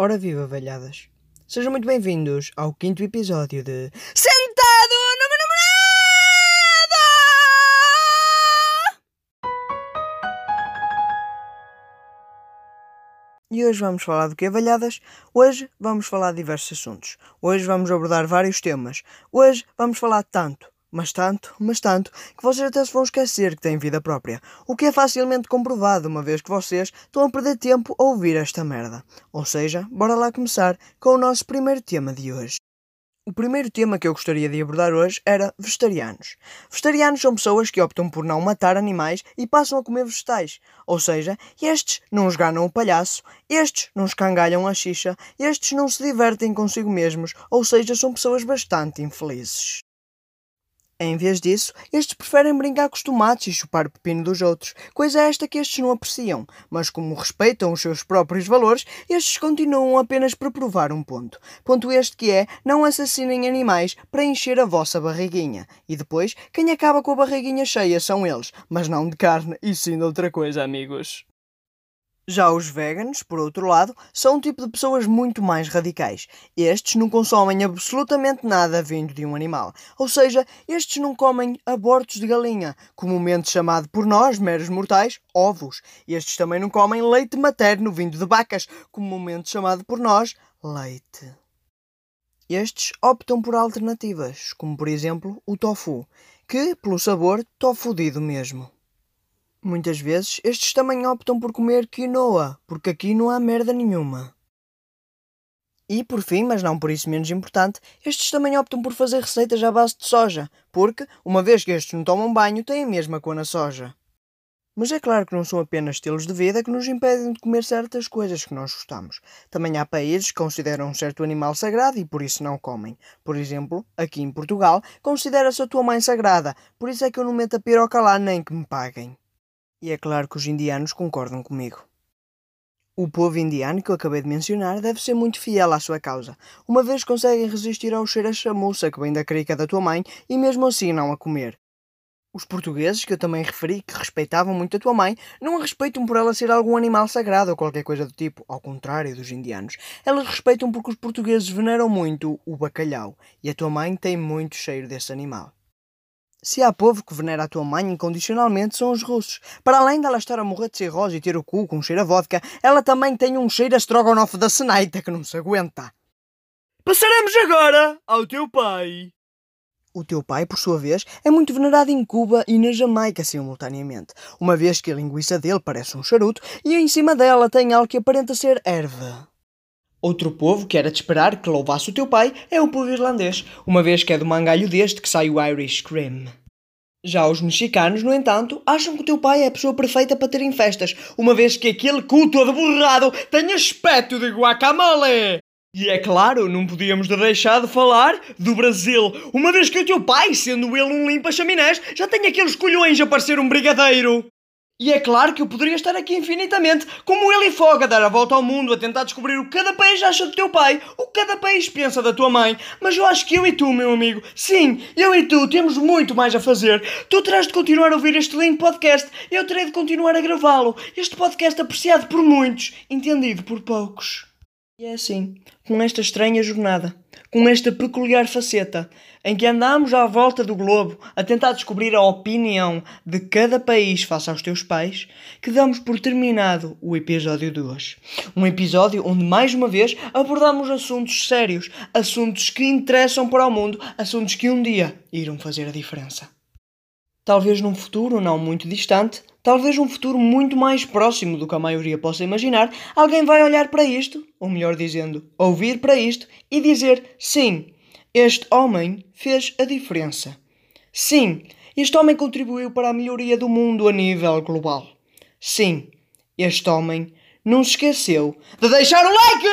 Ora viva, velhadas! Sejam muito bem-vindos ao quinto episódio de Sentado no meu namorado! E hoje vamos falar do que, velhadas? Hoje vamos falar de diversos assuntos. Hoje vamos abordar vários temas. Hoje vamos falar tanto mas tanto, mas tanto, que vocês até se vão esquecer que têm vida própria. O que é facilmente comprovado, uma vez que vocês estão a perder tempo a ouvir esta merda. Ou seja, bora lá começar com o nosso primeiro tema de hoje. O primeiro tema que eu gostaria de abordar hoje era vegetarianos. Vegetarianos são pessoas que optam por não matar animais e passam a comer vegetais. Ou seja, estes não esganam o palhaço, estes não escangalham a xixa, estes não se divertem consigo mesmos, ou seja, são pessoas bastante infelizes. Em vez disso, estes preferem brincar com os tomates e chupar o pepino dos outros, coisa esta que estes não apreciam, mas como respeitam os seus próprios valores, estes continuam apenas para provar um ponto. Ponto este que é, não assassinem animais para encher a vossa barriguinha. E depois, quem acaba com a barriguinha cheia são eles, mas não de carne, e sim de outra coisa, amigos. Já os veganos, por outro lado, são um tipo de pessoas muito mais radicais. Estes não consomem absolutamente nada vindo de um animal. Ou seja, estes não comem abortos de galinha, comumente chamado por nós, meros mortais, ovos. Estes também não comem leite materno vindo de vacas, comumente chamado por nós, leite. Estes optam por alternativas, como por exemplo o tofu, que, pelo sabor, tofudido mesmo. Muitas vezes estes também optam por comer quinoa, porque aqui não há merda nenhuma. E por fim, mas não por isso menos importante, estes também optam por fazer receitas à base de soja, porque, uma vez que estes não tomam banho, têm a mesma cor na soja. Mas é claro que não são apenas estilos de vida que nos impedem de comer certas coisas que nós gostamos. Também há países que consideram um certo animal sagrado e por isso não comem. Por exemplo, aqui em Portugal, considera-se a tua mãe sagrada, por isso é que eu não meto a piroca lá nem que me paguem. E é claro que os indianos concordam comigo. O povo indiano que eu acabei de mencionar deve ser muito fiel à sua causa, uma vez conseguem resistir ao cheiro a chamuça que vem da crica da tua mãe e mesmo assim não a comer. Os portugueses, que eu também referi que respeitavam muito a tua mãe, não a respeitam por ela ser algum animal sagrado ou qualquer coisa do tipo, ao contrário dos indianos. Elas respeitam porque os portugueses veneram muito o bacalhau e a tua mãe tem muito cheiro desse animal. Se há povo que venera a tua mãe incondicionalmente, são os russos. Para além dela estar a morrer de cirrose e ter o cu com cheiro a vodka, ela também tem um cheiro a strogonoff da seneita que não se aguenta. Passaremos agora ao teu pai. O teu pai, por sua vez, é muito venerado em Cuba e na Jamaica simultaneamente, uma vez que a linguiça dele parece um charuto e em cima dela tem algo que aparenta ser erva. Outro povo que era de esperar que louvasse o teu pai é o povo irlandês, uma vez que é do mangalho deste que sai o Irish Cream. Já os mexicanos, no entanto, acham que o teu pai é a pessoa perfeita para terem festas, uma vez que aquele cu todo borrado tem aspecto de guacamole. E é claro, não podíamos deixar de falar do Brasil, uma vez que o teu pai, sendo ele um limpa-chaminés, já tem aqueles colhões a parecer um brigadeiro. E é claro que eu poderia estar aqui infinitamente, como ele e Foga, a dar a volta ao mundo, a tentar descobrir o que cada país acha do teu pai, o que cada país pensa da tua mãe. Mas eu acho que eu e tu, meu amigo, sim, eu e tu temos muito mais a fazer. Tu terás de continuar a ouvir este lindo podcast, eu terei de continuar a gravá-lo. Este podcast apreciado por muitos, entendido por poucos. E é assim, com esta estranha jornada, com esta peculiar faceta, em que andamos à volta do globo a tentar descobrir a opinião de cada país face aos teus pais, que damos por terminado o episódio de hoje. Um episódio onde, mais uma vez, abordamos assuntos sérios, assuntos que interessam para o mundo, assuntos que um dia irão fazer a diferença. Talvez num futuro não muito distante, talvez num futuro muito mais próximo do que a maioria possa imaginar, alguém vai olhar para isto, ou melhor dizendo, ouvir para isto e dizer: sim, este homem fez a diferença. Sim, este homem contribuiu para a melhoria do mundo a nível global. Sim, este homem não se esqueceu de deixar o like